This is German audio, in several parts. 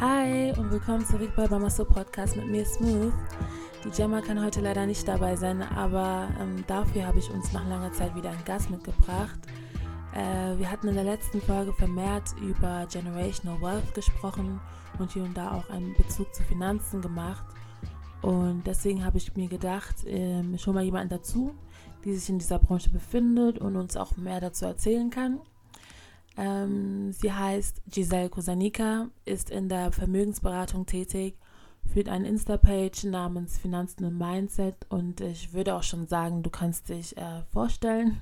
Hi und willkommen zurück bei Bamaso Podcast mit mir Smooth. Die Gemma kann heute leider nicht dabei sein, aber ähm, dafür habe ich uns nach langer Zeit wieder einen Gast mitgebracht. Äh, wir hatten in der letzten Folge vermehrt über Generational Wealth gesprochen und hier und da auch einen Bezug zu Finanzen gemacht. Und deswegen habe ich mir gedacht, äh, schon mal jemanden dazu, die sich in dieser Branche befindet und uns auch mehr dazu erzählen kann. Ähm, sie heißt Giselle Kosanika, ist in der Vermögensberatung tätig, führt eine Insta-Page namens Finanzen und Mindset und ich würde auch schon sagen, du kannst dich äh, vorstellen,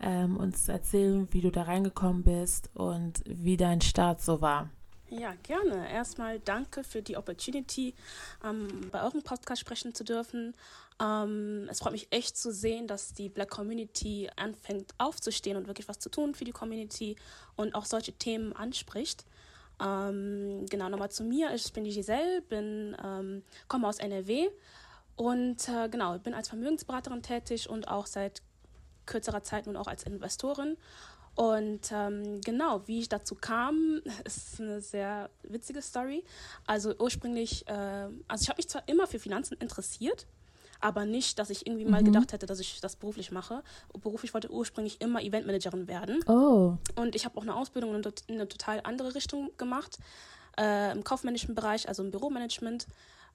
ähm, uns erzählen, wie du da reingekommen bist und wie dein Start so war. Ja, gerne. Erstmal danke für die Opportunity, ähm, bei eurem Podcast sprechen zu dürfen. Ähm, es freut mich echt zu sehen, dass die Black Community anfängt aufzustehen und wirklich was zu tun für die Community und auch solche Themen anspricht. Ähm, genau, nochmal zu mir. Ich bin die Giselle, bin, ähm, komme aus NRW und äh, genau, bin als Vermögensberaterin tätig und auch seit kürzerer Zeit nun auch als Investorin und ähm, genau, wie ich dazu kam, ist eine sehr witzige Story. Also ursprünglich, äh, also ich habe mich zwar immer für Finanzen interessiert, aber nicht, dass ich irgendwie mhm. mal gedacht hätte, dass ich das beruflich mache. Beruflich wollte ursprünglich immer Eventmanagerin werden. Oh. Und ich habe auch eine Ausbildung in eine total andere Richtung gemacht, äh, im kaufmännischen Bereich, also im Büromanagement.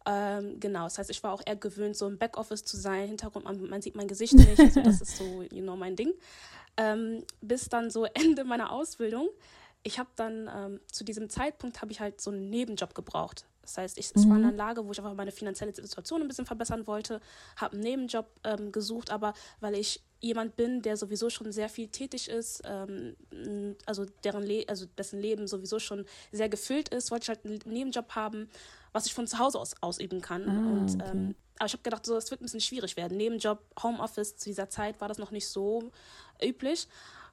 Ähm, genau, das heißt, ich war auch eher gewöhnt, so im Backoffice zu sein, Hintergrund, man, man sieht mein Gesicht nicht, also das ist so, you know, mein Ding ähm, bis dann so Ende meiner Ausbildung. Ich habe dann ähm, zu diesem Zeitpunkt habe ich halt so einen Nebenjob gebraucht. Das heißt, ich, mhm. es war eine Lage, wo ich einfach meine finanzielle Situation ein bisschen verbessern wollte, habe einen Nebenjob ähm, gesucht, aber weil ich jemand bin, der sowieso schon sehr viel tätig ist, ähm, also deren Le also dessen Leben sowieso schon sehr gefüllt ist, wollte ich halt einen Nebenjob haben, was ich von zu Hause aus ausüben kann. Ah, und okay. ähm, aber ich habe gedacht, so, es wird ein bisschen schwierig werden. Nebenjob, Homeoffice zu dieser Zeit war das noch nicht so üblich.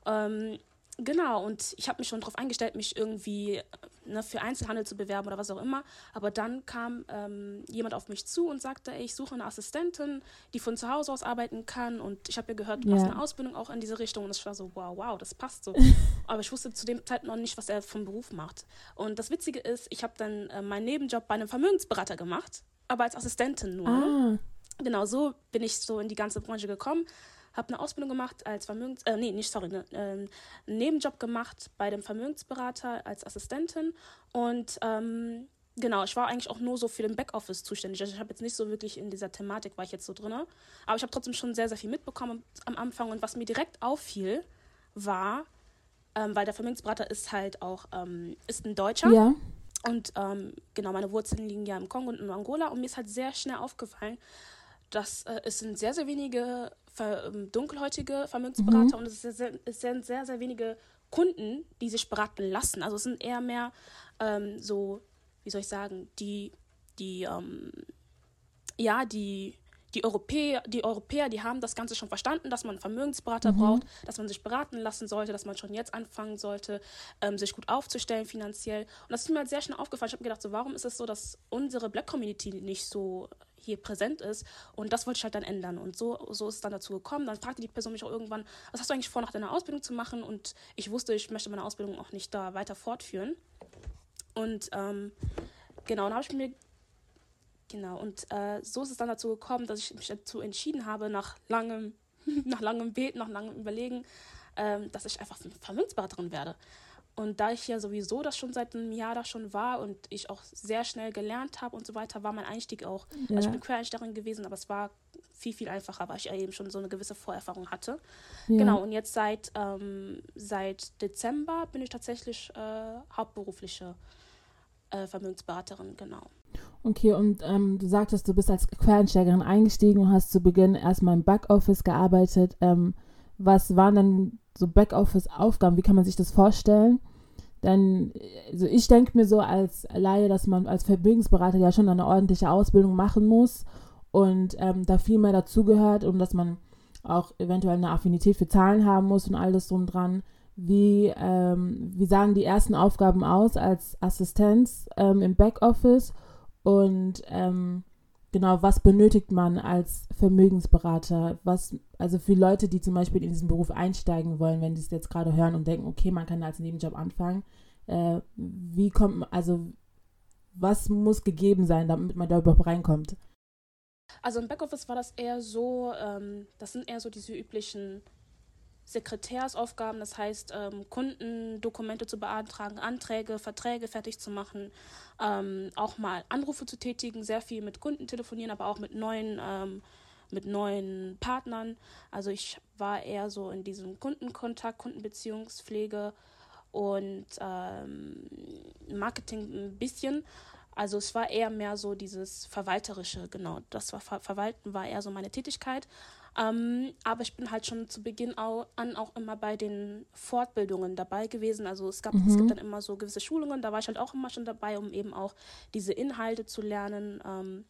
Ähm, genau, und ich habe mich schon darauf eingestellt, mich irgendwie ne, für Einzelhandel zu bewerben oder was auch immer. Aber dann kam ähm, jemand auf mich zu und sagte, ey, ich suche eine Assistentin, die von zu Hause aus arbeiten kann. Und ich habe ja gehört, du yeah. hast eine Ausbildung auch in diese Richtung. Und ich war so, wow, wow, das passt so. Aber ich wusste zu dem Zeitpunkt noch nicht, was er vom Beruf macht. Und das Witzige ist, ich habe dann äh, meinen Nebenjob bei einem Vermögensberater gemacht, aber als Assistentin nur. Ah. Genau, so bin ich so in die ganze Branche gekommen habe eine Ausbildung gemacht als Vermögens, äh, nee, nicht, sorry, ne, äh, einen Nebenjob gemacht bei dem Vermögensberater als Assistentin und ähm, genau, ich war eigentlich auch nur so für den Backoffice zuständig. Also ich habe jetzt nicht so wirklich in dieser Thematik war ich jetzt so drin, aber ich habe trotzdem schon sehr, sehr viel mitbekommen am Anfang und was mir direkt auffiel, war, ähm, weil der Vermögensberater ist halt auch, ähm, ist ein Deutscher. Ja. Und ähm, genau, meine Wurzeln liegen ja im Kongo und in Angola und mir ist halt sehr schnell aufgefallen, dass äh, es sind sehr, sehr wenige dunkelhäutige Vermögensberater mhm. und es, sehr, sehr, es sind sehr, sehr wenige Kunden, die sich beraten lassen. Also es sind eher mehr ähm, so, wie soll ich sagen, die, die, ähm, ja, die, die Europäer, die Europäer, die haben das Ganze schon verstanden, dass man einen Vermögensberater mhm. braucht, dass man sich beraten lassen sollte, dass man schon jetzt anfangen sollte, ähm, sich gut aufzustellen finanziell. Und das ist mir halt sehr schnell aufgefallen. Ich habe gedacht, so, warum ist es so, dass unsere Black Community nicht so hier präsent ist. Und das wollte ich halt dann ändern. Und so, so ist es dann dazu gekommen. Dann fragte die Person mich auch irgendwann, was hast du eigentlich vor, nach deiner Ausbildung zu machen? Und ich wusste, ich möchte meine Ausbildung auch nicht da weiter fortführen. Und ähm, genau, dann habe ich mir Genau, und äh, so ist es dann dazu gekommen, dass ich mich dazu entschieden habe, nach langem, nach langem Beten, nach langem Überlegen, ähm, dass ich einfach Vermögensberaterin werde. Und da ich ja sowieso das schon seit einem Jahr da schon war und ich auch sehr schnell gelernt habe und so weiter, war mein Einstieg auch. Ja. Also ich bin Quereinsteigerin gewesen, aber es war viel, viel einfacher, weil ich ja eben schon so eine gewisse Vorerfahrung hatte. Ja. Genau, und jetzt seit, ähm, seit Dezember bin ich tatsächlich äh, hauptberufliche äh, Vermögensberaterin, genau. Okay, und ähm, du sagtest, du bist als Quereinsteigerin eingestiegen und hast zu Beginn erstmal im Backoffice gearbeitet. Ähm, was waren denn so Backoffice-Aufgaben? Wie kann man sich das vorstellen? Denn also ich denke mir so als Laie, dass man als Vermögensberater ja schon eine ordentliche Ausbildung machen muss und ähm, da viel mehr dazugehört und dass man auch eventuell eine Affinität für Zahlen haben muss und alles drum dran. Wie, ähm, wie sahen die ersten Aufgaben aus als Assistenz ähm, im Backoffice und ähm, genau, was benötigt man als Vermögensberater? Was, also für Leute, die zum Beispiel in diesen Beruf einsteigen wollen, wenn die es jetzt gerade hören und denken, okay, man kann als Nebenjob anfangen, äh, wie kommt, also was muss gegeben sein, damit man da überhaupt reinkommt? Also im Backoffice war das eher so, ähm, das sind eher so diese üblichen Sekretärsaufgaben, das heißt, ähm, Kundendokumente zu beantragen, Anträge, Verträge fertig zu machen, ähm, auch mal Anrufe zu tätigen, sehr viel mit Kunden telefonieren, aber auch mit neuen, ähm, mit neuen Partnern. Also ich war eher so in diesem Kundenkontakt, Kundenbeziehungspflege und ähm, Marketing ein bisschen. Also es war eher mehr so dieses Verwalterische, genau. Das war Verwalten war eher so meine Tätigkeit. Ähm, aber ich bin halt schon zu Beginn auch, an auch immer bei den Fortbildungen dabei gewesen. Also es gab, mhm. es gibt dann immer so gewisse Schulungen, da war ich halt auch immer schon dabei, um eben auch diese Inhalte zu lernen. Ähm,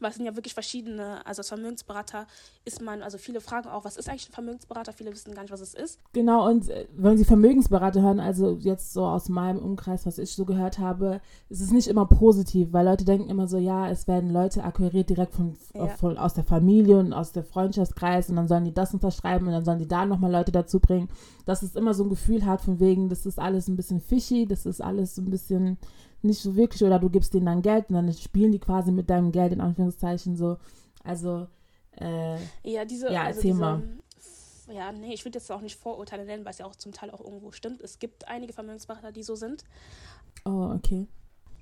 weil es sind ja wirklich verschiedene, also als Vermögensberater ist man, also viele fragen auch, was ist eigentlich ein Vermögensberater? Viele wissen gar nicht, was es ist. Genau, und äh, wenn Sie Vermögensberater hören, also jetzt so aus meinem Umkreis, was ich so gehört habe, ist es nicht immer positiv, weil Leute denken immer so, ja, es werden Leute akquiriert direkt von, ja. von aus der Familie und aus der Freundschaftskreis und dann sollen die das unterschreiben und dann sollen die da nochmal Leute dazu bringen. Dass es immer so ein Gefühl hat von wegen, das ist alles ein bisschen fishy, das ist alles so ein bisschen nicht so wirklich oder du gibst denen dann Geld und dann spielen die quasi mit deinem Geld in Anführungszeichen so. Also, äh, ja, diese, ja, also erzähl diese. Ja, nee, ich würde jetzt auch nicht Vorurteile nennen, weil es ja auch zum Teil auch irgendwo stimmt. Es gibt einige Vermögensberater, die so sind. Oh, okay.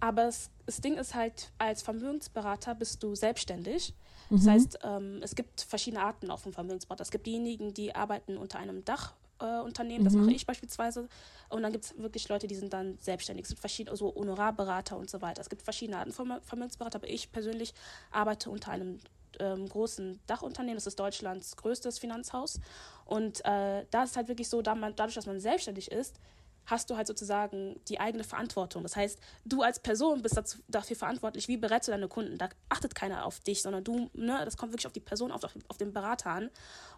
Aber es, das Ding ist halt, als Vermögensberater bist du selbstständig. Das mhm. heißt, ähm, es gibt verschiedene Arten auch von Vermögensberater. Es gibt diejenigen, die arbeiten unter einem Dach äh, Unternehmen, das mhm. mache ich beispielsweise. Und dann gibt es wirklich Leute, die sind dann selbstständig. Es gibt verschiedene, so Honorarberater und so weiter. Es gibt verschiedene Arten von Vermögensberater, aber ich persönlich arbeite unter einem ähm, großen Dachunternehmen. Das ist Deutschlands größtes Finanzhaus. Und äh, da ist es halt wirklich so, da man, dadurch, dass man selbstständig ist, hast du halt sozusagen die eigene Verantwortung. Das heißt, du als Person bist dazu, dafür verantwortlich, wie berätst du deine Kunden. Da achtet keiner auf dich, sondern du, ne, das kommt wirklich auf die Person, auf, auf den Berater an.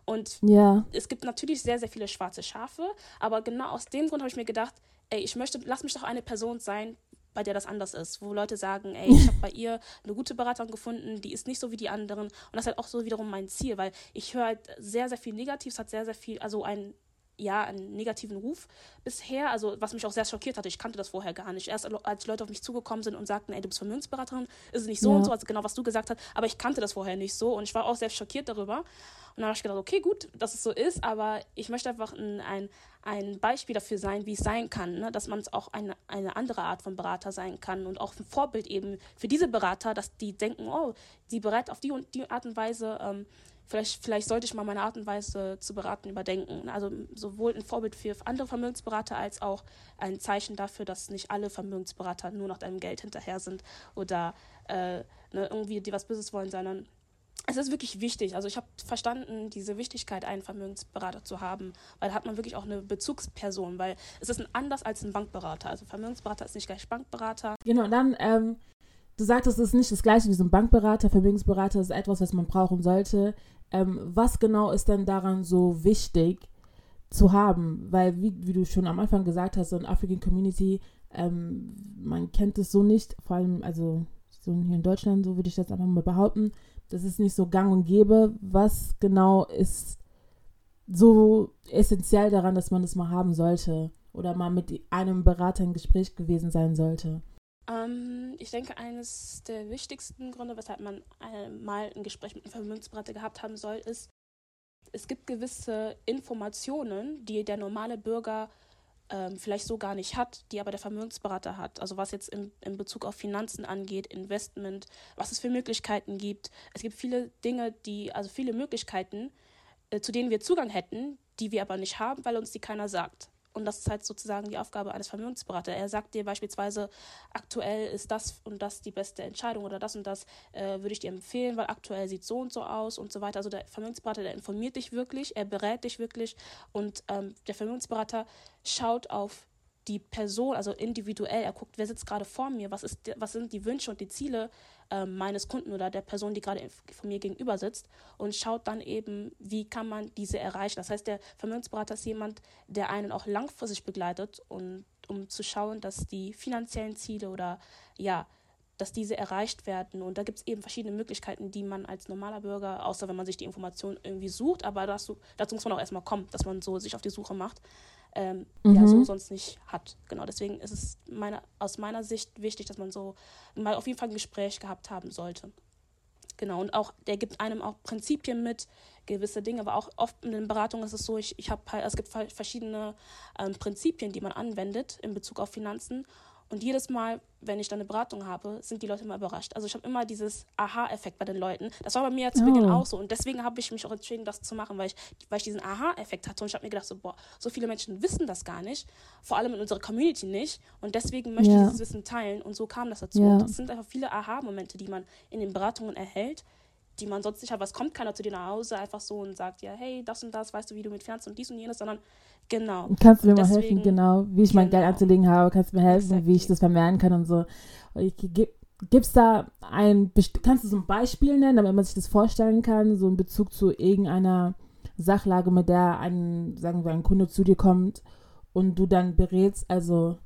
Und ja. es gibt natürlich sehr, sehr viele schwarze Schafe, aber genau aus dem Grund habe ich mir gedacht, ey, ich möchte, lass mich doch eine Person sein, bei der das anders ist, wo Leute sagen, ey, ich habe bei ihr eine gute Beraterin gefunden, die ist nicht so wie die anderen und das ist halt auch so wiederum mein Ziel, weil ich höre halt sehr, sehr viel Negatives, hat sehr, sehr viel, also ein ja, einen negativen Ruf bisher, also was mich auch sehr schockiert hatte, ich kannte das vorher gar nicht. Erst als Leute auf mich zugekommen sind und sagten, ey, du bist Vermögensberaterin, ist es nicht so ja. und so, also genau was du gesagt hast, aber ich kannte das vorher nicht so und ich war auch sehr schockiert darüber. Und dann habe ich gedacht, okay, gut, dass es so ist, aber ich möchte einfach ein, ein, Beispiel dafür sein, wie es sein kann, ne? dass man auch eine, eine andere Art von Berater sein kann und auch ein Vorbild eben für diese Berater, dass die denken, oh, die berät auf die und die Art und Weise ähm, vielleicht, vielleicht sollte ich mal meine Art und Weise zu beraten überdenken. Also sowohl ein Vorbild für andere Vermögensberater als auch ein Zeichen dafür, dass nicht alle Vermögensberater nur nach deinem Geld hinterher sind oder äh, ne, irgendwie die was Böses wollen, sondern es ist wirklich wichtig. Also ich habe verstanden, diese Wichtigkeit, einen Vermögensberater zu haben, weil da hat man wirklich auch eine Bezugsperson, weil es ist anders als ein Bankberater. Also Vermögensberater ist nicht gleich Bankberater. Genau, dann ähm, Du sagtest, es ist nicht das gleiche wie so ein Bankberater, Vermögensberater ist etwas, was man brauchen sollte. Ähm, was genau ist denn daran so wichtig zu haben? Weil, wie, wie du schon am Anfang gesagt hast, so in African Community, ähm, man kennt es so nicht, vor allem, also so hier in Deutschland, so würde ich das einfach mal behaupten, das ist nicht so gang und gäbe. Was genau ist so essentiell daran, dass man das mal haben sollte oder mal mit einem Berater im Gespräch gewesen sein sollte? Ähm, ich denke, eines der wichtigsten Gründe, weshalb man mal ein Gespräch mit einem Vermögensberater gehabt haben soll, ist, es gibt gewisse Informationen, die der normale Bürger ähm, vielleicht so gar nicht hat, die aber der Vermögensberater hat. Also was jetzt in, in Bezug auf Finanzen angeht, Investment, was es für Möglichkeiten gibt. Es gibt viele Dinge, die, also viele Möglichkeiten, äh, zu denen wir Zugang hätten, die wir aber nicht haben, weil uns die keiner sagt. Und das ist halt sozusagen die Aufgabe eines Vermögensberaters. Er sagt dir beispielsweise, aktuell ist das und das die beste Entscheidung oder das und das äh, würde ich dir empfehlen, weil aktuell sieht so und so aus und so weiter. Also der Vermögensberater, der informiert dich wirklich, er berät dich wirklich und ähm, der Vermögensberater schaut auf die Person, also individuell, er guckt, wer sitzt gerade vor mir, was, ist, was sind die Wünsche und die Ziele äh, meines Kunden oder der Person, die gerade von mir gegenüber sitzt und schaut dann eben, wie kann man diese erreichen. Das heißt, der Vermögensberater ist jemand, der einen auch langfristig begleitet und um zu schauen, dass die finanziellen Ziele oder ja, dass diese erreicht werden. Und da gibt es eben verschiedene Möglichkeiten, die man als normaler Bürger, außer wenn man sich die Information irgendwie sucht, aber dazu, dazu muss man auch erstmal kommen, dass man so sich auf die Suche macht, ähm, mhm. ja, so sonst nicht hat. Genau, deswegen ist es meine, aus meiner Sicht wichtig, dass man so mal auf jeden Fall ein Gespräch gehabt haben sollte. Genau, und auch, der gibt einem auch Prinzipien mit, gewisse Dinge, aber auch oft in den Beratungen ist es so, ich, ich habe halt, es gibt verschiedene ähm, Prinzipien, die man anwendet in Bezug auf Finanzen. Und jedes Mal, wenn ich dann eine Beratung habe, sind die Leute immer überrascht. Also ich habe immer dieses Aha-Effekt bei den Leuten. Das war bei mir zu oh. Beginn auch so. Und deswegen habe ich mich auch entschieden, das zu machen, weil ich, weil ich diesen Aha-Effekt hatte. Und ich habe mir gedacht, so, boah, so viele Menschen wissen das gar nicht. Vor allem in unserer Community nicht. Und deswegen möchte ja. ich dieses Wissen teilen. Und so kam das dazu. Ja. Das sind einfach viele Aha-Momente, die man in den Beratungen erhält die man sonst nicht hat. Was kommt keiner zu dir nach Hause einfach so und sagt ja, hey, das und das, weißt du, wie du mit Finanzen und dies und jenes, sondern genau. Kannst du mir Deswegen, mal helfen, genau, wie ich genau. mein Geld genau. anzulegen habe, kannst du mir helfen, exactly. wie ich das vermehren kann und so. Gibt es da ein, kannst du so ein Beispiel nennen, damit man sich das vorstellen kann, so in Bezug zu irgendeiner Sachlage, mit der ein, sagen wir, ein Kunde zu dir kommt und du dann berätst, also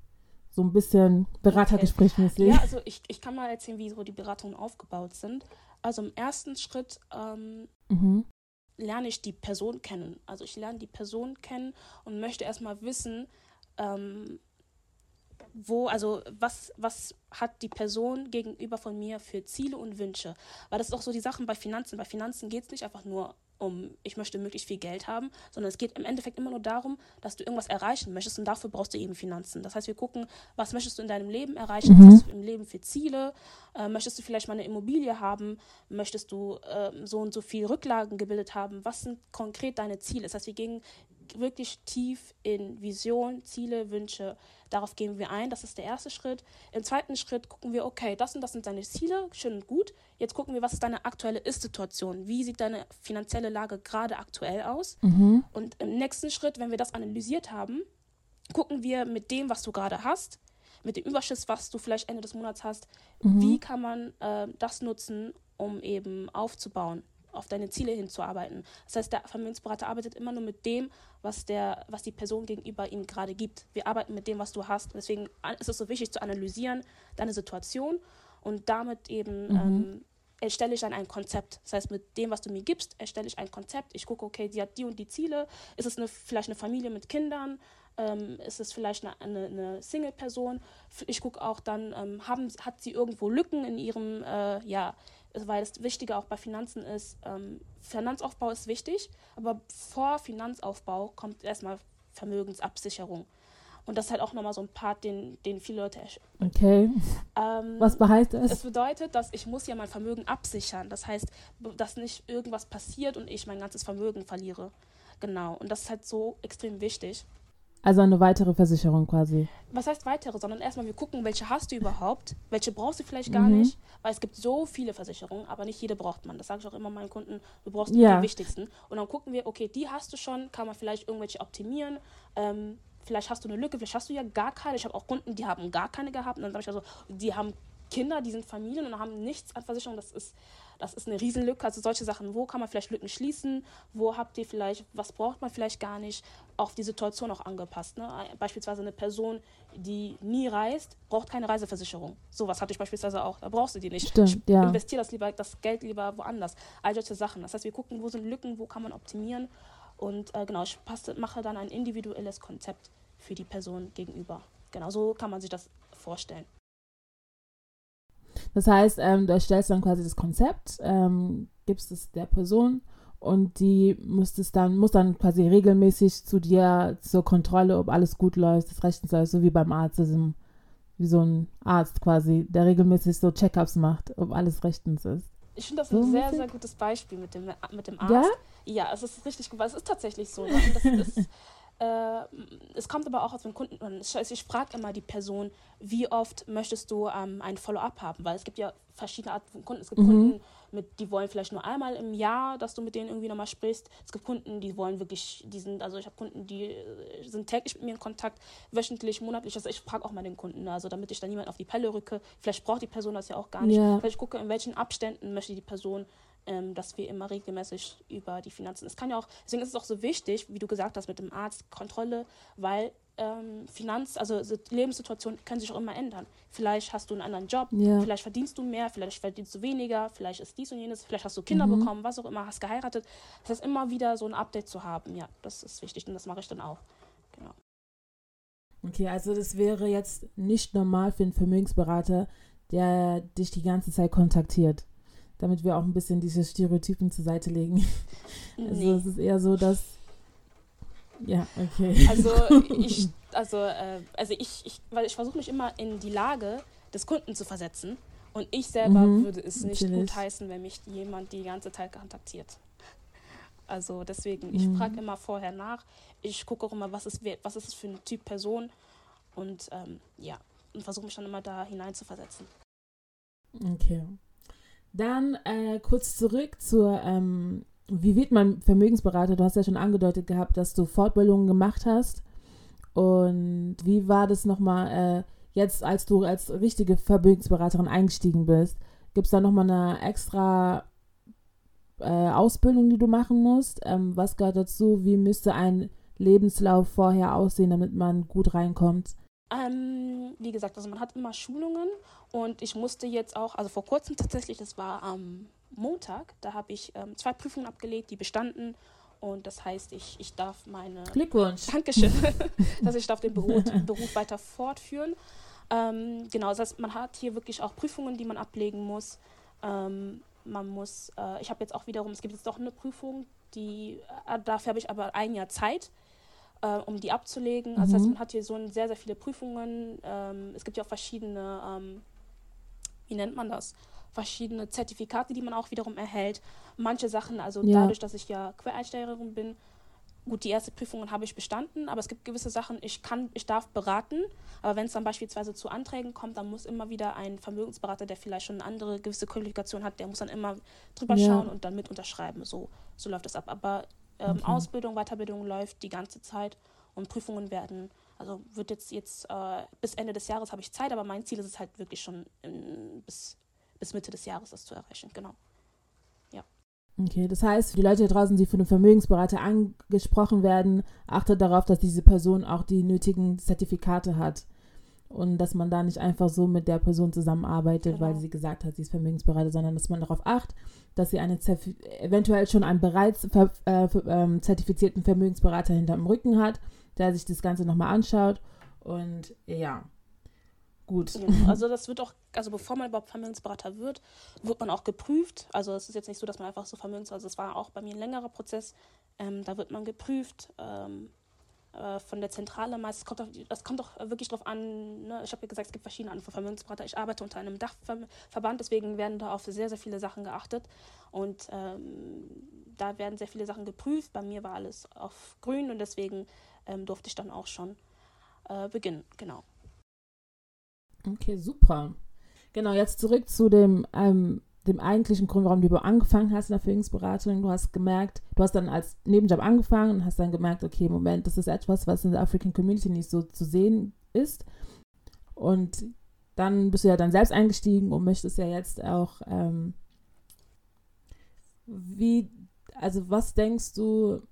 so ein bisschen Beratergesprächmäßig. Ja, also ich, ich kann mal erzählen, wie so die Beratungen aufgebaut sind. Also im ersten Schritt ähm, mhm. lerne ich die Person kennen. Also ich lerne die Person kennen und möchte erstmal wissen, ähm, wo, also was, was hat die Person gegenüber von mir für Ziele und Wünsche? Weil das ist auch so die Sachen bei Finanzen. Bei Finanzen geht es nicht einfach nur um, ich möchte möglichst viel Geld haben, sondern es geht im Endeffekt immer nur darum, dass du irgendwas erreichen möchtest und dafür brauchst du eben Finanzen. Das heißt, wir gucken, was möchtest du in deinem Leben erreichen, mhm. was hast du im Leben für Ziele, äh, möchtest du vielleicht mal eine Immobilie haben, möchtest du äh, so und so viel Rücklagen gebildet haben, was sind konkret deine Ziele? Das heißt, wir gehen wirklich tief in Vision, Ziele, Wünsche. Darauf gehen wir ein. Das ist der erste Schritt. Im zweiten Schritt gucken wir, okay, das und das sind deine Ziele, schön und gut. Jetzt gucken wir, was ist deine aktuelle Ist-Situation? Wie sieht deine finanzielle Lage gerade aktuell aus? Mhm. Und im nächsten Schritt, wenn wir das analysiert haben, gucken wir mit dem, was du gerade hast, mit dem Überschuss, was du vielleicht Ende des Monats hast, mhm. wie kann man äh, das nutzen, um eben aufzubauen auf deine Ziele hinzuarbeiten. Das heißt, der Vermögensberater arbeitet immer nur mit dem, was, der, was die Person gegenüber ihm gerade gibt. Wir arbeiten mit dem, was du hast. Deswegen ist es so wichtig zu analysieren, deine Situation und damit eben mhm. ähm, erstelle ich dann ein Konzept. Das heißt, mit dem, was du mir gibst, erstelle ich ein Konzept. Ich gucke, okay, die hat die und die Ziele. Ist es eine, vielleicht eine Familie mit Kindern? Ähm, ist es vielleicht eine, eine, eine Single-Person? Ich gucke auch dann, ähm, haben, hat sie irgendwo Lücken in ihrem, äh, ja, weil das Wichtige auch bei Finanzen ist, ähm, Finanzaufbau ist wichtig, aber vor Finanzaufbau kommt erstmal Vermögensabsicherung. Und das ist halt auch nochmal so ein Part, den, den viele Leute. Okay. Ähm, Was heißt das? Es bedeutet, dass ich muss ja mein Vermögen absichern. Das heißt, dass nicht irgendwas passiert und ich mein ganzes Vermögen verliere. Genau. Und das ist halt so extrem wichtig. Also eine weitere Versicherung quasi. Was heißt weitere? Sondern erstmal, wir gucken, welche hast du überhaupt, welche brauchst du vielleicht gar mhm. nicht, weil es gibt so viele Versicherungen, aber nicht jede braucht man. Das sage ich auch immer meinen Kunden, du brauchst ja. die wichtigsten. Und dann gucken wir, okay, die hast du schon, kann man vielleicht irgendwelche optimieren. Ähm, vielleicht hast du eine Lücke, vielleicht hast du ja gar keine. Ich habe auch Kunden, die haben gar keine gehabt. Und dann sage ich also, die haben Kinder, die sind Familien und haben nichts an Versicherung. Das ist das ist eine Riesenlücke. Also solche Sachen, wo kann man vielleicht Lücken schließen? Wo habt ihr vielleicht, was braucht man vielleicht gar nicht? Auf die Situation auch angepasst. Ne? Beispielsweise eine Person, die nie reist, braucht keine Reiseversicherung. Sowas hatte ich beispielsweise auch. Da brauchst du die nicht. Stimmt, ja. Investier das lieber, das Geld lieber woanders. All solche Sachen. Das heißt, wir gucken, wo sind Lücken, wo kann man optimieren. Und äh, genau, ich passe, mache dann ein individuelles Konzept für die Person gegenüber. Genau so kann man sich das vorstellen. Das heißt, ähm, du erstellst dann quasi das Konzept, ähm, gibst es der Person und die muss es dann, muss dann quasi regelmäßig zu dir zur Kontrolle, ob alles gut läuft, das rechtens läuft, so wie beim Arzt, also wie so ein Arzt quasi, der regelmäßig so Checkups macht, ob alles rechtens ist. Ich finde das so ein sehr, sehr gutes Beispiel mit dem, mit dem Arzt. Ja? Ja, es ist richtig gut, weil es ist tatsächlich so. Ne? Das ist, äh, es kommt aber auch aus dem Kunden. Ich, ich frage immer die Person, wie oft möchtest du ähm, ein Follow-up haben? Weil es gibt ja verschiedene Arten von Kunden. Es gibt mhm. Kunden, mit, die wollen vielleicht nur einmal im Jahr, dass du mit denen irgendwie nochmal sprichst. Es gibt Kunden, die wollen wirklich, die sind, also ich habe Kunden, die äh, sind täglich mit mir in Kontakt, wöchentlich, monatlich. Also ich frage auch mal den Kunden, also damit ich da niemand auf die Pelle rücke. Vielleicht braucht die Person das ja auch gar nicht. Ja. Vielleicht gucke, in welchen Abständen möchte die Person ähm, dass wir immer regelmäßig über die Finanzen. Es kann ja auch, deswegen ist es auch so wichtig, wie du gesagt hast, mit dem Arzt Kontrolle, weil ähm, Finanz, also Lebenssituationen können sich auch immer ändern. Vielleicht hast du einen anderen Job, Ja. vielleicht verdienst du mehr, vielleicht verdienst du weniger, vielleicht ist dies und jenes, vielleicht hast du Kinder Mhm. bekommen, was auch immer, hast geheiratet. Das heißt, immer wieder so ein Update zu haben, ja, das ist wichtig und das mache ich dann auch. Genau. Okay, also das wäre jetzt nicht normal für einen Vermögensberater, der dich die ganze Zeit kontaktiert. Damit wir auch ein bisschen diese Stereotypen zur Seite legen. Also Nee. es ist eher so, dass. Ja, okay. Also ich, also, äh, also ich, ich, weil ich versuche mich immer in die Lage des Kunden zu versetzen. Und ich selber Mhm, würde es nicht natürlich. gut heißen, wenn mich jemand die ganze Zeit kontaktiert. Also deswegen, ich Mhm. frage immer vorher nach. Ich gucke auch immer, was ist, was ist es für ein Typ Person. Und ähm, ja, und versuche mich dann immer da hinein zu versetzen. Okay. Dann äh, kurz zurück zur, ähm, wie wird man Vermögensberater? Du hast ja schon angedeutet gehabt, dass du Fortbildungen gemacht hast. Und wie war das nochmal äh, jetzt, als du als richtige Vermögensberaterin eingestiegen bist? Gibt es da nochmal eine extra äh, Ausbildung, die du machen musst? Ähm, was gehört dazu? Wie müsste ein Lebenslauf vorher aussehen, damit man gut reinkommt? Ähm, wie gesagt, also man hat immer Schulungen und ich musste jetzt auch, also vor kurzem tatsächlich, das war am Montag, da habe ich ähm, zwei Prüfungen abgelegt, die bestanden und das heißt, ich, ich darf meine Glückwunsch. Dankeschön, dass ich darf den Beruf, Beruf weiter fortführen. Ähm, genau, das heißt, man hat hier wirklich auch Prüfungen, die man ablegen muss. Ähm, man muss, äh, ich habe jetzt auch wiederum, es gibt jetzt doch eine Prüfung, die, äh, dafür habe ich aber ein Jahr Zeit, äh, um die abzulegen. Also das heißt, Mhm. man hat hier so ein, sehr, sehr viele Prüfungen. Ähm, es gibt ja auch verschiedene, ähm, wie nennt man das? Verschiedene Zertifikate, die man auch wiederum erhält. Manche Sachen, also Ja. dadurch, dass ich ja Quereinsteigerin bin, gut, die erste Prüfungen habe ich bestanden, aber es gibt gewisse Sachen, ich kann, ich darf beraten, aber wenn es dann beispielsweise zu Anträgen kommt, dann muss immer wieder ein Vermögensberater, der vielleicht schon eine andere gewisse Qualifikation hat, der muss dann immer drüber Ja. schauen und dann mit unterschreiben. So, so läuft das ab. Aber ähm, Okay. Ausbildung, Weiterbildung läuft die ganze Zeit und Prüfungen werden, also wird jetzt jetzt äh, bis Ende des Jahres habe ich Zeit, aber mein Ziel ist es halt wirklich schon in, bis, bis Mitte des Jahres das zu erreichen, genau. Okay, das heißt, für die Leute da draußen, die von einem Vermögensberater angesprochen werden, achtet darauf, dass diese Person auch die nötigen Zertifikate hat. Und dass man da nicht einfach so mit der Person zusammenarbeitet, weil Genau. sie gesagt hat, sie ist Vermögensberater, sondern dass man darauf achtet, dass sie eine eventuell schon einen bereits ver äh, ver ähm, zertifizierten Vermögensberater hinterm Rücken hat, der sich das Ganze nochmal anschaut. Und ja, gut. Genau. Also das wird auch, also bevor man überhaupt Vermögensberater wird, wird man auch geprüft. Also es ist jetzt nicht so, dass man einfach so Vermögensberater, also es war auch bei mir ein längerer Prozess. Ähm, da wird man geprüft ähm, äh, von der Zentrale meist. Es kommt auf, das kommt auch wirklich drauf an. Ne? Ich habe ja gesagt, es gibt verschiedene von Vermögensberater. Ich arbeite unter einem Dachverband, deswegen werden da auf sehr, sehr viele Sachen geachtet. Und ähm, da werden sehr viele Sachen geprüft. Bei mir war alles auf grün und deswegen ähm, durfte ich dann auch schon äh, beginnen. Genau. Okay, super. Genau, jetzt zurück zu dem, ähm, dem eigentlichen Grund, warum du angefangen hast in der Vermögensberatung. Du hast gemerkt, du hast dann als Nebenjob angefangen und hast dann gemerkt, okay, Moment, das ist etwas, was in der African Community nicht so zu sehen ist. Und dann bist du ja dann selbst eingestiegen und möchtest ja jetzt auch, ähm, wie, also was denkst du,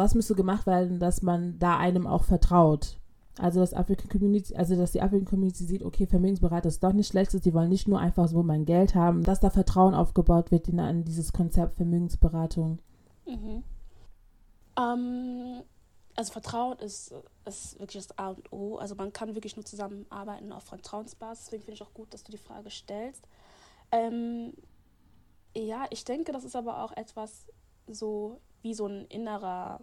was müsste gemacht werden, dass man da einem auch vertraut? Also dass African Community, also dass die African Community sieht, okay, Vermögensberater ist doch nicht schlecht, die wollen nicht nur einfach so mein Geld haben, dass da Vertrauen aufgebaut wird in, in dieses Konzept Vermögensberatung. Mhm. Ähm, also Vertrauen ist, ist wirklich das A und O. Also man kann wirklich nur zusammenarbeiten auf Vertrauensbasis. Deswegen finde ich auch gut, dass du die Frage stellst. Ähm, ja, ich denke, das ist aber auch etwas so wie so ein innerer,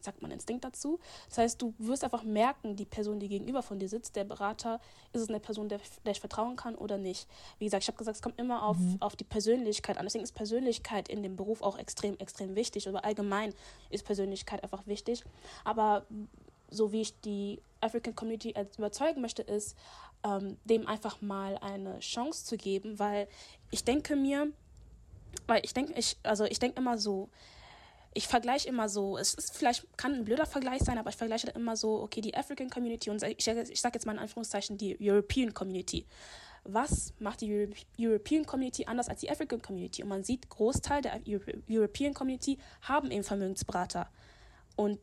sagt man, Instinkt dazu. Das heißt, du wirst einfach merken, die Person, die gegenüber von dir sitzt, der Berater, ist es eine Person, der, der ich vertrauen kann oder nicht. Wie gesagt, ich habe gesagt, es kommt immer auf, Mhm. auf die Persönlichkeit an. Deswegen ist Persönlichkeit in dem Beruf auch extrem, extrem wichtig. Aber allgemein ist Persönlichkeit einfach wichtig. Aber so wie ich die African Community überzeugen möchte, ist, ähm, dem einfach mal eine Chance zu geben, weil ich denke mir, weil ich denke, ich, also ich denke immer so, ich vergleiche immer so, es ist vielleicht, kann ein blöder Vergleich sein, aber ich vergleiche immer so, okay, die African Community und ich, ich sage jetzt mal in Anführungszeichen die European Community. Was macht die Euro European Community anders als die African Community? Und man sieht, Großteil der Euro European Community haben eben Vermögensberater. Und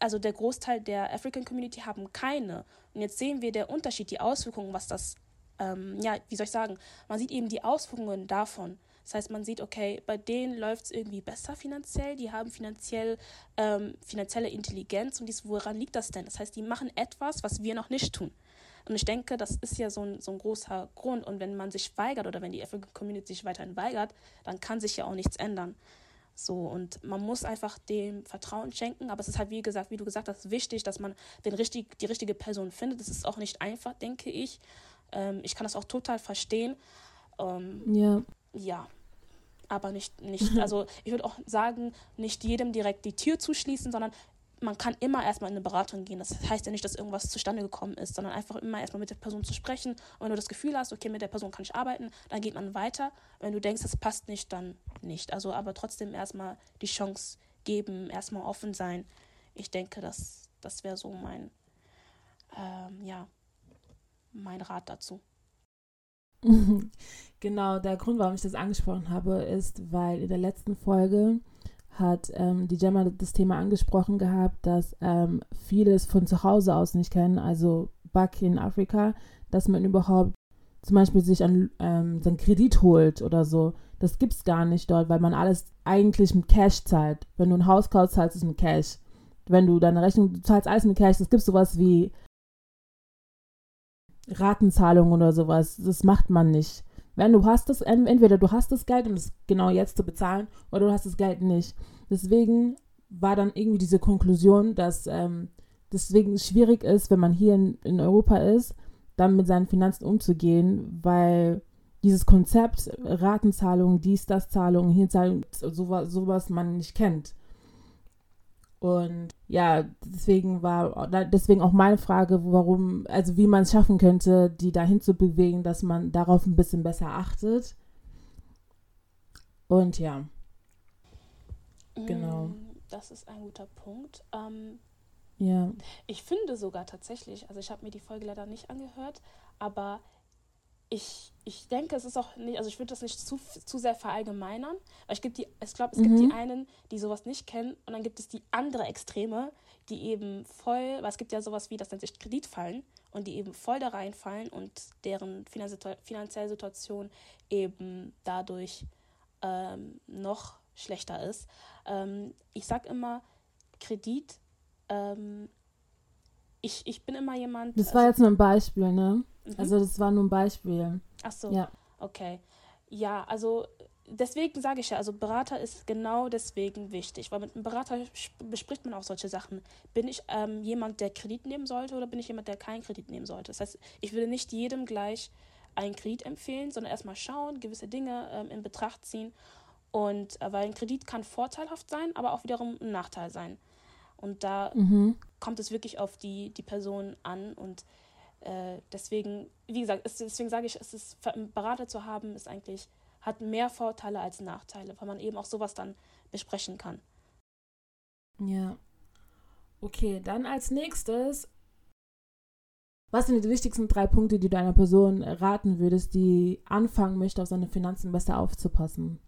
also der Großteil der African Community haben keine. Und jetzt sehen wir der Unterschied, die Auswirkungen, was das, ähm, ja, wie soll ich sagen, man sieht eben die Auswirkungen davon. Das heißt, man sieht, okay, bei denen läuft es irgendwie besser finanziell, die haben finanziell, ähm, finanzielle Intelligenz und dies, woran liegt das denn? Das heißt, die machen etwas, was wir noch nicht tun. Und ich denke, das ist ja so ein, so ein großer Grund. Und wenn man sich weigert oder wenn die African Community sich weiterhin weigert, dann kann sich ja auch nichts ändern. So, und man muss einfach dem Vertrauen schenken, aber es ist halt, wie gesagt, wie du gesagt hast, wichtig, dass man den richtig, die richtige Person findet. Das ist auch nicht einfach, denke ich. Ähm, ich kann das auch total verstehen. Ähm, ja. Ja. Aber nicht, nicht, also ich würde auch sagen, nicht jedem direkt die Tür zuschließen, sondern man kann immer erstmal in eine Beratung gehen. Das heißt ja nicht, dass irgendwas zustande gekommen ist, sondern einfach immer erstmal mit der Person zu sprechen. Und wenn du das Gefühl hast, okay, mit der Person kann ich arbeiten, dann geht man weiter. Wenn du denkst, das passt nicht, dann nicht. Also aber trotzdem erstmal die Chance geben, erstmal offen sein. Ich denke, das, das wäre so mein, ähm, ja, mein Rat dazu. Genau, der Grund, warum ich das angesprochen habe, ist, weil in der letzten Folge hat ähm, die Gemma das Thema angesprochen gehabt, dass ähm, viele es von zu Hause aus nicht kennen, also back in Afrika, dass man überhaupt zum Beispiel sich an ähm, seinen Kredit holt oder so. Das gibt es gar nicht dort, weil man alles eigentlich mit Cash zahlt. Wenn du ein Haus kaufst, zahlst du es mit Cash. Wenn du deine Rechnung, du zahlst alles mit Cash. Es gibt sowas wie Ratenzahlung oder sowas. Das macht man nicht. Wenn du hast das, entweder du hast das Geld, um es genau jetzt zu bezahlen, oder du hast das Geld nicht. Deswegen war dann irgendwie diese Konklusion, dass ähm, deswegen schwierig ist, wenn man hier in, in Europa ist, dann mit seinen Finanzen umzugehen, weil dieses Konzept Ratenzahlung, dies, das Zahlung, hier Zahlung, sowas, sowas man nicht kennt. Und ja, deswegen war deswegen auch meine Frage, warum, also wie man es schaffen könnte, die dahin zu bewegen, dass man darauf ein bisschen besser achtet. Und ja. Genau. Mm, das ist ein guter Punkt. Ähm, ja. Ich finde sogar tatsächlich, also ich habe mir die Folge leider nicht angehört, aber ich, ich denke, es ist auch nicht, also ich würde das nicht zu, zu sehr verallgemeinern, weil ich, gibt die, ich glaube, es mhm. gibt die einen, die sowas nicht kennen und dann gibt es die andere Extreme, die eben voll, weil es gibt ja sowas wie, das nennt sich Kreditfallen und die eben voll da reinfallen und deren finanzielle Situation eben dadurch ähm, noch schlechter ist. Ähm, ich sage immer, Kredit, ähm, ich, ich bin immer jemand. Das war also, jetzt nur ein Beispiel, ne? Mhm. Also das war nur ein Beispiel. Ach so. Ja. Okay. Ja, also deswegen sage ich ja, also Berater ist genau deswegen wichtig, weil mit einem Berater bespricht man auch solche Sachen. Bin ich ähm, jemand, der Kredit nehmen sollte oder bin ich jemand, der keinen Kredit nehmen sollte? Das heißt, ich würde nicht jedem gleich einen Kredit empfehlen, sondern erstmal schauen, gewisse Dinge ähm, in Betracht ziehen. Und äh, weil ein Kredit kann vorteilhaft sein, aber auch wiederum ein Nachteil sein. Und da mhm. Kommt es wirklich auf die, die Person an und äh, deswegen, wie gesagt, ist, deswegen sage ich, es Berater zu haben, ist eigentlich, hat mehr Vorteile als Nachteile, weil man eben auch sowas dann besprechen kann. Ja. Okay, dann als nächstes, was sind die wichtigsten drei Punkte, die du einer Person raten würdest, die anfangen möchte, auf seine Finanzen besser aufzupassen?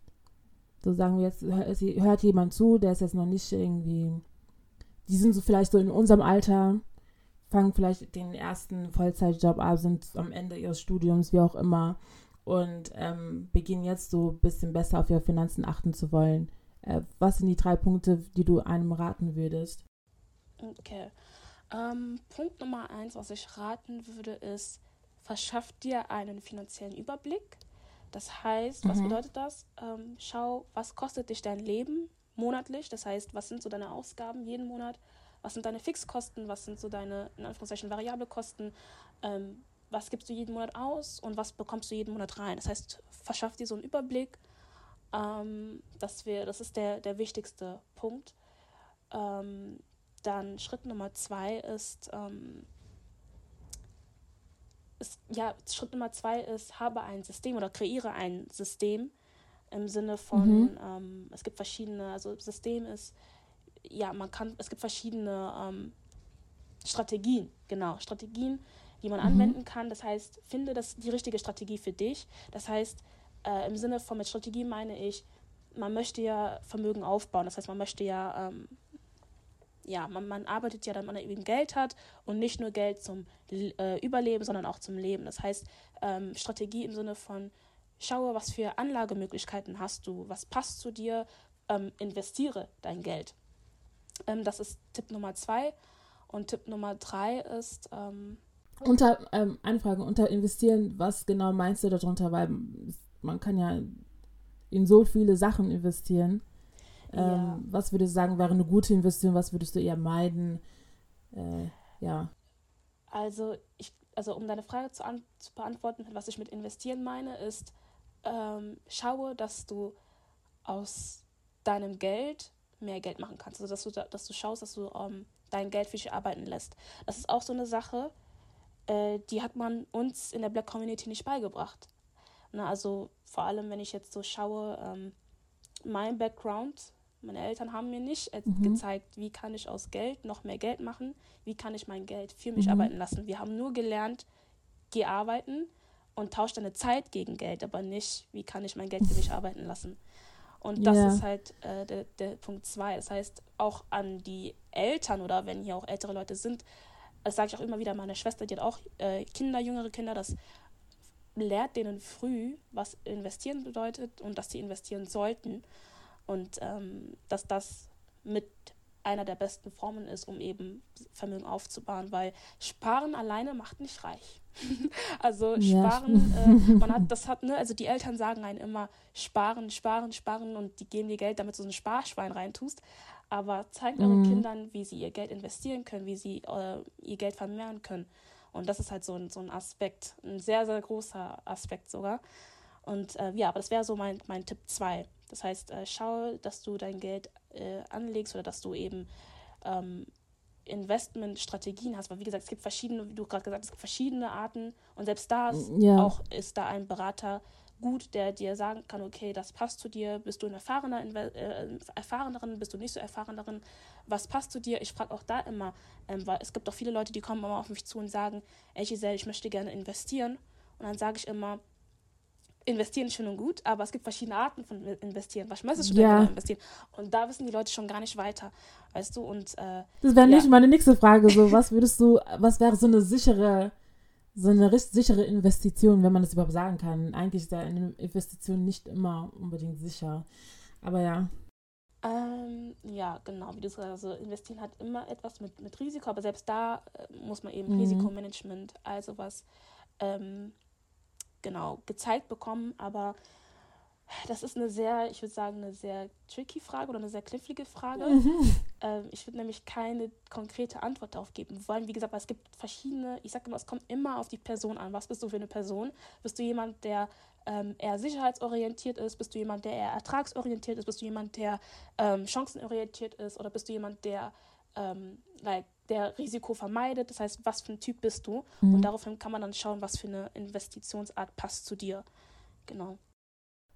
So sagen wir jetzt, hört jemand zu, der ist jetzt noch nicht irgendwie, die sind so vielleicht so in unserem Alter, fangen vielleicht den ersten Vollzeitjob ab, sind am Ende ihres Studiums, wie auch immer, und ähm, beginnen jetzt so ein bisschen besser auf ihre Finanzen achten zu wollen. Äh, was sind die drei Punkte, die du einem raten würdest? Okay. Ähm, Punkt Nummer eins, was ich raten würde, ist, verschaff dir einen finanziellen Überblick. Das heißt, mhm. was bedeutet das? Ähm, schau, was kostet dich dein Leben monatlich? Das heißt, was sind so deine Ausgaben jeden Monat? was sind deine Fixkosten, was sind so deine, in Anführungszeichen, variable Kosten, ähm, was gibst du jeden Monat aus und was bekommst du jeden Monat rein. Das heißt, verschaff dir so einen Überblick. Ähm, das, wär, das ist der, der wichtigste Punkt. Ähm, dann Schritt Nummer zwei ist, ähm, ist, ja, Schritt Nummer zwei ist, habe ein System oder kreiere ein System im Sinne von, mhm. ähm, es gibt verschiedene, also System ist, ja, man kann, es gibt verschiedene ähm, Strategien, genau, Strategien, die man mhm. anwenden kann. Das heißt, finde das die richtige Strategie für dich. Das heißt, äh, im Sinne von mit Strategie meine ich, man möchte ja Vermögen aufbauen. Das heißt, man möchte ja ähm, ja, man, man arbeitet ja, damit man eben Geld hat und nicht nur Geld zum äh, Überleben, sondern auch zum Leben. Das heißt, ähm, Strategie im Sinne von, schaue, was für Anlagemöglichkeiten hast du, was passt zu dir, ähm, investiere dein Geld. Ähm, das ist Tipp Nummer zwei. Und Tipp Nummer drei ist. Ähm, unter, ähm, eine Frage, unter investieren, was genau meinst du darunter? Weil man kann ja in so viele Sachen investieren. Ja. Ähm, was würdest du sagen, wäre eine gute Investition? Was würdest du eher meiden? Äh, ja. Also, ich, also um deine Frage zu, an, zu beantworten, was ich mit investieren meine, ist, ähm, schaue, dass du aus deinem Geld mehr Geld machen kannst. Also dass du, dass du schaust, dass du ähm, dein Geld für dich arbeiten lässt. Das ist auch so eine Sache, äh, die hat man uns in der Black Community nicht beigebracht. Na, also vor allem, wenn ich jetzt so schaue, ähm, mein Background, meine Eltern haben mir nicht mhm. gezeigt, wie kann ich aus Geld noch mehr Geld machen, wie kann ich mein Geld für mich mhm. arbeiten lassen. Wir haben nur gelernt, geh arbeiten und tausch deine Zeit gegen Geld, aber nicht, wie kann ich mein Geld für mich arbeiten lassen. Und das yeah. ist halt äh, der, der Punkt zwei. Das heißt, auch an die Eltern oder wenn hier auch ältere Leute sind, das sage ich auch immer wieder, meine Schwester, die hat auch äh, Kinder, jüngere Kinder, das lehrt denen früh, was investieren bedeutet und dass sie investieren sollten. Und ähm, dass das mit einer der besten Formen ist, um eben Vermögen aufzubauen, weil Sparen alleine macht nicht reich. also Sparen, ja. äh, man hat, das hat, ne, also die Eltern sagen einen immer, sparen, sparen, sparen und die geben dir Geld, damit du so ein Sparschwein reintust. Aber zeigt mhm. euren Kindern, wie sie ihr Geld investieren können, wie sie äh, ihr Geld vermehren können. Und das ist halt so ein, so ein Aspekt, ein sehr, sehr großer Aspekt sogar. Und äh, ja, aber das wäre so mein, mein Tipp 2. Das heißt, äh, schau, dass du dein Geld äh, anlegst oder dass du eben ähm, Investmentstrategien hast. Weil wie gesagt, es gibt verschiedene, wie du gerade gesagt hast, es gibt verschiedene Arten. Und selbst da ist, ja. auch ist da ein Berater gut, der dir sagen kann, okay, das passt zu dir, bist du ein erfahrener, äh, erfahrenerin, bist du nicht so erfahrenerin, was passt zu dir? Ich frage auch da immer, ähm, weil es gibt auch viele Leute, die kommen immer auf mich zu und sagen, ey Giselle, ich möchte gerne investieren. Und dann sage ich immer, investieren ist schön und gut, aber es gibt verschiedene Arten von investieren. Was möchtest du denn ja. investieren? Und da wissen die Leute schon gar nicht weiter, weißt du? Und äh, das wäre ja. nicht meine nächste Frage. So, was würdest du, was wäre so eine sichere so eine richtig sichere Investition, wenn man das überhaupt sagen kann. Eigentlich ist eine Investition nicht immer unbedingt sicher. Aber ja. Ähm, ja, genau, wie du sagst, also investieren hat immer etwas mit, mit Risiko, aber selbst da äh, muss man eben mhm. Risikomanagement, also was ähm, genau gezeigt bekommen, aber das ist eine sehr, ich würde sagen, eine sehr tricky Frage oder eine sehr knifflige Frage. Mhm. Ähm, ich würde nämlich keine konkrete Antwort darauf geben wollen. Wie gesagt, es gibt verschiedene, ich sage immer, es kommt immer auf die Person an. Was bist du für eine Person? Bist du jemand, der ähm, eher sicherheitsorientiert ist? Bist du jemand, der eher ertragsorientiert ist? Bist du jemand, der ähm, chancenorientiert ist? Oder bist du jemand, der, ähm, like, der Risiko vermeidet? Das heißt, was für ein Typ bist du? Mhm. Und daraufhin kann man dann schauen, was für eine Investitionsart passt zu dir. Genau.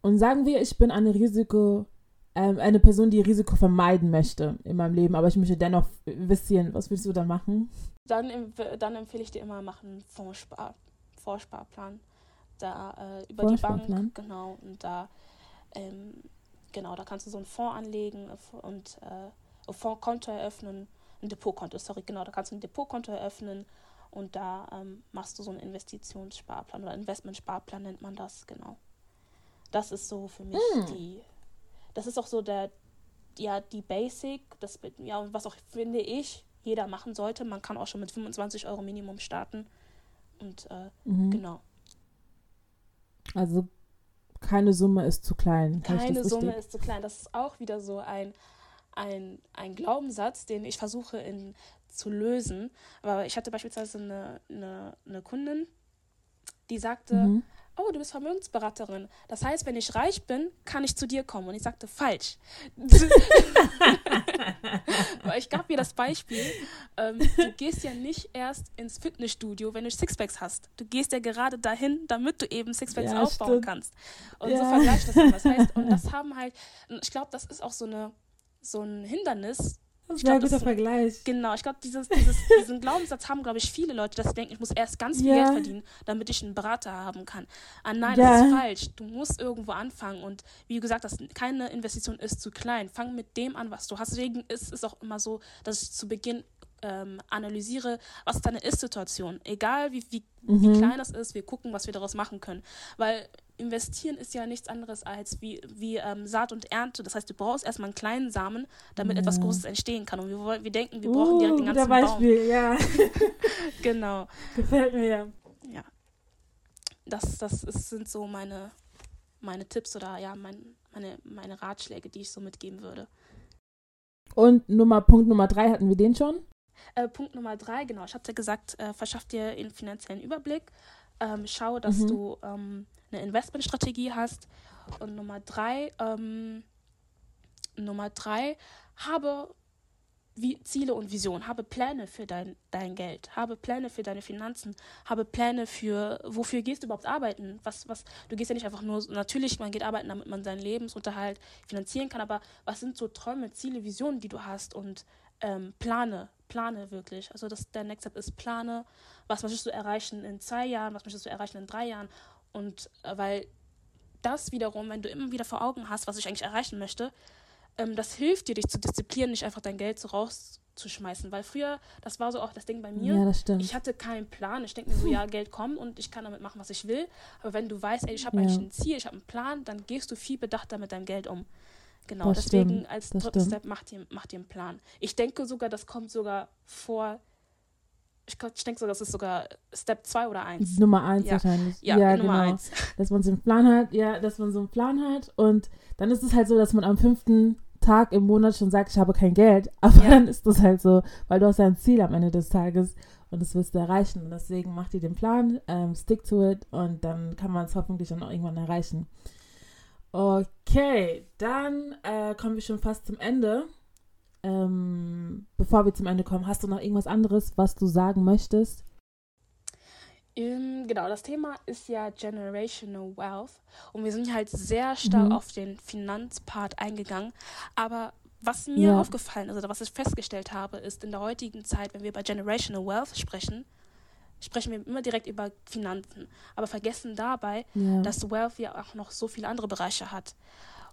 Und sagen wir, ich bin eine Risiko, ähm, eine Person, die Risiko vermeiden möchte in meinem Leben, aber ich möchte dennoch investieren. Was willst du dann machen? Dann, dann empfehle ich dir immer, machen einen Fondsspar, Vorsparplan. Da äh, über die Bank, genau, und da ähm, genau, da kannst du so einen Fonds anlegen und äh, ein Fondskonto eröffnen, ein Depotkonto, sorry, genau, da kannst du ein Depotkonto eröffnen und da ähm, machst du so einen Investitionssparplan oder Investmentsparplan nennt man das, genau. Das ist so für mich hm. die. Das ist auch so der, ja, die Basic, das, ja, was auch, finde ich, jeder machen sollte. Man kann auch schon mit 25 Euro Minimum starten. Und äh, mhm. genau. Also keine Summe ist zu klein. Keine Summe ist zu klein. Das ist auch wieder so ein, ein, ein Glaubenssatz, den ich versuche in, zu lösen. Aber ich hatte beispielsweise eine, eine, eine Kundin, die sagte, mhm oh, du bist Vermögensberaterin. Das heißt, wenn ich reich bin, kann ich zu dir kommen. Und ich sagte, falsch. ich gab mir das Beispiel, ähm, du gehst ja nicht erst ins Fitnessstudio, wenn du Sixpacks hast. Du gehst ja gerade dahin, damit du eben Sixpacks ja, aufbauen stimmt. kannst. Und ja. so vergleicht das immer. Das heißt, und das haben halt, ich glaube, das ist auch so, eine, so ein Hindernis, Das ist ein guter Vergleich. Genau, ich glaube, dieses, dieses, diesen Glaubenssatz haben, glaube ich, viele Leute, dass sie denken, ich muss erst ganz viel yeah. Geld verdienen, damit ich einen Berater haben kann. Ah, nein, yeah. das ist falsch. Du musst irgendwo anfangen. Und wie gesagt, das, keine Investition ist zu klein. Fang mit dem an, was du hast. Deswegen ist es auch immer so, dass ich zu Beginn ähm, analysiere, was ist deine Ist-Situation. Egal wie, wie, mhm. wie klein das ist, wir gucken, was wir daraus machen können. Weil investieren ist ja nichts anderes als wie, wie ähm, Saat und Ernte. Das heißt, du brauchst erstmal einen kleinen Samen, damit ja. etwas Großes entstehen kann. Und wir, wir denken, wir brauchen uh, direkt den ganzen Beispiel, Baum. ja. genau. Gefällt mir. Ja. Das, das ist, sind so meine, meine Tipps oder ja, mein, meine, meine Ratschläge, die ich so mitgeben würde. Und Nummer, Punkt Nummer drei hatten wir den schon? Äh, Punkt Nummer drei, genau, ich hatte ja gesagt, äh, verschaff dir einen finanziellen Überblick. Ähm, schau, dass mhm. du ähm, eine Investmentstrategie hast. Und Nummer drei, ähm, Nummer drei, habe wie Ziele und Visionen, habe Pläne für dein, dein Geld, habe Pläne für deine Finanzen, habe Pläne für, wofür gehst du überhaupt arbeiten? Was, was, du gehst ja nicht einfach nur, natürlich, man geht arbeiten, damit man seinen Lebensunterhalt finanzieren kann, aber was sind so Träume, Ziele, Visionen, die du hast und ähm, plane, plane wirklich. Also das, der Next Step ist plane, was möchtest du erreichen in zwei Jahren, was möchtest du erreichen in drei Jahren und äh, weil das wiederum, wenn du immer wieder vor Augen hast, was ich eigentlich erreichen möchte, ähm, das hilft dir, dich zu disziplinieren, nicht einfach dein Geld so rauszuschmeißen. Weil früher, das war so auch das Ding bei mir. Ja, das stimmt. Ich hatte keinen Plan. Ich denke mir so, ja, Geld kommt und ich kann damit machen, was ich will. Aber wenn du weißt, ey, ich habe ja. eigentlich ein Ziel, ich habe einen Plan, dann gehst du viel bedachter mit deinem Geld um. Genau, das deswegen stimmt. als dritten Step mach dir, mach dir einen Plan. Ich denke sogar, das kommt sogar vor ich, ich denke sogar, das ist sogar Step 2 oder 1. Nummer 1 ja. wahrscheinlich. Ja, ja Nummer genau. 1. Dass man so einen Plan hat, ja, dass man so einen Plan hat und dann ist es halt so, dass man am fünften Tag im Monat schon sagt, ich habe kein Geld, aber ja. dann ist das halt so, weil du hast ja ein Ziel am Ende des Tages und das wirst du erreichen und deswegen mach dir den Plan, ähm, stick to it und dann kann man es hoffentlich dann auch irgendwann erreichen. Okay, dann äh, kommen wir schon fast zum Ende ähm, bevor wir zum Ende kommen, hast du noch irgendwas anderes, was du sagen möchtest? Ähm, genau, das Thema ist ja Generational Wealth und wir sind halt sehr stark mhm. auf den Finanzpart eingegangen. Aber was mir ja. aufgefallen ist oder was ich festgestellt habe, ist in der heutigen Zeit, wenn wir bei Generational Wealth sprechen, sprechen wir immer direkt über Finanzen, aber vergessen dabei, ja. dass Wealth ja auch noch so viele andere Bereiche hat.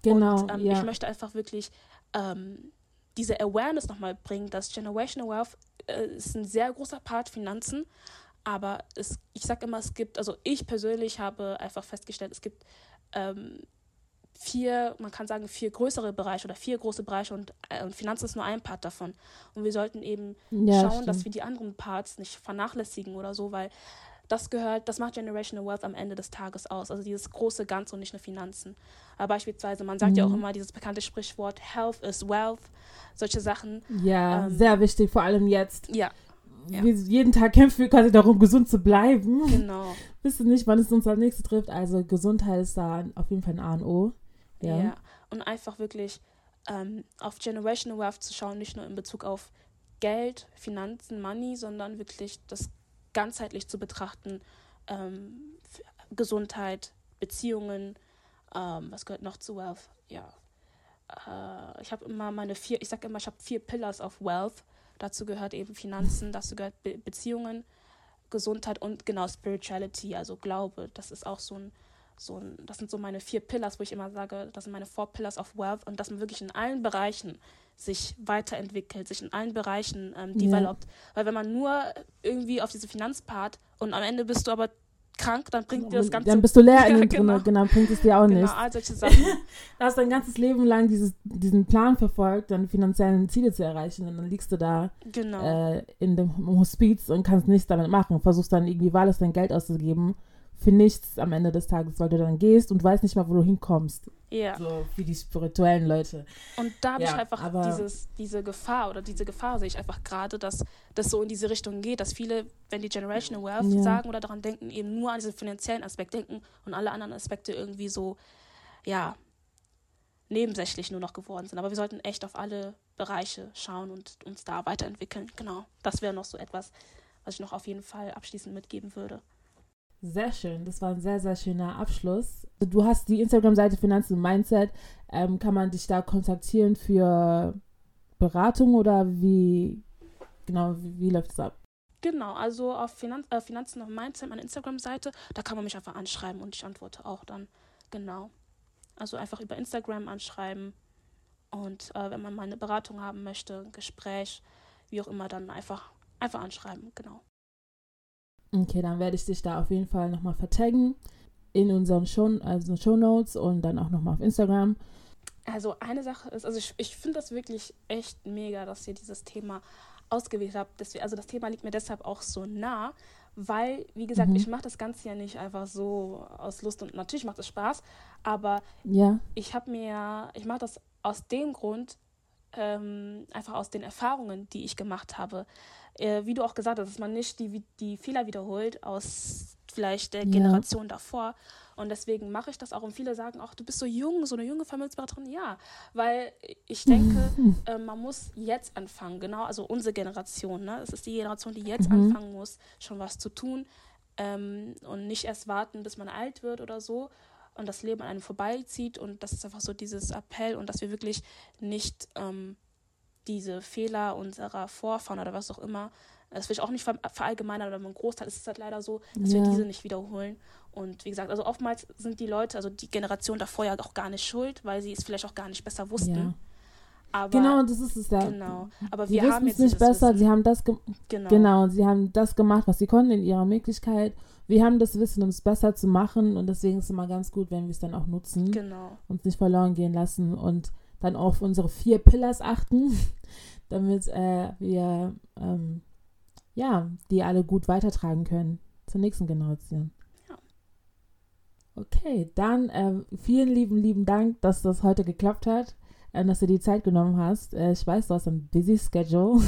Genau. Und ähm, ja. ich möchte einfach wirklich ähm, diese Awareness nochmal bringen, dass Generational Wealth äh, ist ein sehr großer Part Finanzen, aber es, ich sage immer, es gibt, also ich persönlich habe einfach festgestellt, es gibt ähm, vier, man kann sagen, vier größere Bereiche oder vier große Bereiche und, äh, und Finanzen ist nur ein Part davon. Und wir sollten eben ja, schauen, stimmt. dass wir die anderen Parts nicht vernachlässigen oder so, weil das gehört, das macht Generational Wealth am Ende des Tages aus. Also dieses große Ganze und nicht nur Finanzen. Aber beispielsweise, man sagt mhm. ja auch mhm. immer dieses bekannte Sprichwort, Health is Wealth, solche Sachen. Ja, ähm, sehr wichtig, vor allem jetzt. Ja. Ja. Wir jeden Tag kämpfen wir quasi darum, gesund zu bleiben. Genau. Wissen nicht, wann es uns als nächstes trifft. Also Gesundheit ist da auf jeden Fall ein A und O. Ja. ja. Und einfach wirklich ähm, auf Generational Wealth zu schauen, nicht nur in Bezug auf Geld, Finanzen, Money, sondern wirklich das ganzheitlich zu betrachten. Ähm, Gesundheit, Beziehungen, ähm, was gehört noch zu Wealth? Ja. Äh, ich habe immer meine vier, ich sage immer, ich habe vier Pillars of Wealth. Dazu gehört eben Finanzen, dazu gehört Be Beziehungen, Gesundheit und genau Spirituality, also Glaube. Das ist auch so ein, so das sind so meine vier Pillars, wo ich immer sage, das sind meine four Pillars of Wealth und dass man wirklich in allen Bereichen sich weiterentwickelt, sich in allen Bereichen ähm, developt. Ja. Weil wenn man nur irgendwie auf diese Finanzpart und am Ende bist du aber krank, dann bringt dir das Ganze. Dann bist du leer ja, in dem genau. genau, bringt es dir auch genau, nicht. All solche Sachen. du hast dein ganzes Leben lang dieses, diesen Plan verfolgt, deine finanziellen Ziele zu erreichen und dann liegst du da genau. äh, in dem Hospiz und kannst nichts damit machen. Versuchst dann irgendwie wahllos dein Geld auszugeben für nichts am Ende des Tages, weil du dann gehst und weißt nicht mal, wo du hinkommst. Ja. So wie die spirituellen Leute. Und da habe ja, ich einfach dieses, diese Gefahr oder diese Gefahr sehe ich einfach gerade, dass das so in diese Richtung geht, dass viele, wenn die Generational Wealth ja. sagen oder daran denken, eben nur an diesen finanziellen Aspekt denken und alle anderen Aspekte irgendwie so, ja, nebensächlich nur noch geworden sind. Aber wir sollten echt auf alle Bereiche schauen und uns da weiterentwickeln. Genau. Das wäre noch so etwas, was ich noch auf jeden Fall abschließend mitgeben würde. Sehr schön, das war ein sehr, sehr schöner Abschluss. Du hast die Instagram-Seite Finanzen und Mindset. Ähm, kann man dich da kontaktieren für Beratung oder wie genau, wie, wie läuft es ab? Genau, also auf Finanz, äh, Finanzen auf Mindset, meine Instagram-Seite, da kann man mich einfach anschreiben und ich antworte auch dann. Genau. Also einfach über Instagram anschreiben und äh, wenn man mal eine Beratung haben möchte, ein Gespräch, wie auch immer, dann einfach, einfach anschreiben, genau. Okay, dann werde ich dich da auf jeden Fall nochmal vertaggen in unseren Show, also Show Notes und dann auch nochmal auf Instagram. Also eine Sache ist, also ich, ich finde das wirklich echt mega, dass ihr dieses Thema ausgewählt habt. Deswegen, also das Thema liegt mir deshalb auch so nah, weil, wie gesagt, mhm. ich mache das Ganze ja nicht einfach so aus Lust und natürlich macht es Spaß, aber ja. ich habe mir, ich mache das aus dem Grund, ähm, einfach aus den Erfahrungen, die ich gemacht habe. Äh, wie du auch gesagt hast, dass man nicht die, die Fehler wiederholt aus vielleicht der Generation ja. davor. Und deswegen mache ich das auch. Und viele sagen auch, du bist so jung, so eine junge Vermögensberaterin. Ja, weil ich denke, äh, man muss jetzt anfangen. Genau, also unsere Generation. Ne? Es ist die Generation, die jetzt mhm. anfangen muss, schon was zu tun. Ähm, und nicht erst warten, bis man alt wird oder so und das Leben an einem vorbeizieht. Und das ist einfach so dieses Appell und dass wir wirklich nicht ähm, diese Fehler unserer Vorfahren oder was auch immer, das will ich auch nicht verallgemeinern, aber im Großteil ist es halt leider so, dass ja. wir diese nicht wiederholen. Und wie gesagt, also oftmals sind die Leute, also die Generation davor ja auch gar nicht schuld, weil sie es vielleicht auch gar nicht besser wussten. Ja. Aber, genau, das ist es ja. Genau. Aber wir haben jetzt nicht besser. Wissen. Sie haben das genau. genau. Sie haben das gemacht, was sie konnten in ihrer Möglichkeit. Wir haben das Wissen, um es besser zu machen und deswegen ist es immer ganz gut, wenn wir es dann auch nutzen. Genau. Uns nicht verloren gehen lassen und dann auf unsere vier Pillars achten, damit äh, wir ähm, ja die alle gut weitertragen können zur nächsten Generation. Ja. Okay, dann äh, vielen lieben, lieben Dank, dass das heute geklappt hat, äh, dass du die Zeit genommen hast. Äh, ich weiß, du hast ein busy Schedule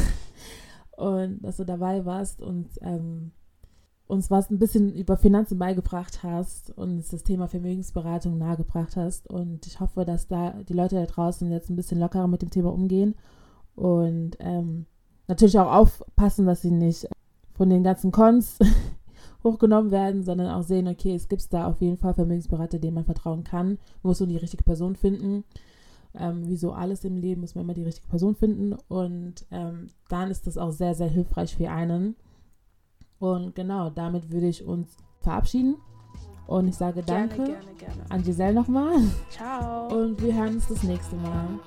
und dass du dabei warst und ähm, uns was ein bisschen über Finanzen beigebracht hast und uns das Thema Vermögensberatung nahegebracht hast. Und ich hoffe, dass da die Leute da draußen jetzt ein bisschen lockerer mit dem Thema umgehen und ähm, natürlich auch aufpassen, dass sie nicht von den ganzen Cons hochgenommen werden, sondern auch sehen, okay, es gibt da auf jeden Fall Vermögensberater, denen man vertrauen kann. Man muss nur die richtige Person finden. Ähm, wie so alles im Leben muss man immer die richtige Person finden. Und ähm, dann ist das auch sehr, sehr hilfreich für einen. Und genau, damit würde ich uns verabschieden. Und ich sage danke gerne, gerne, gerne. an Giselle nochmal. Ciao. Und wir hören uns das nächste Mal.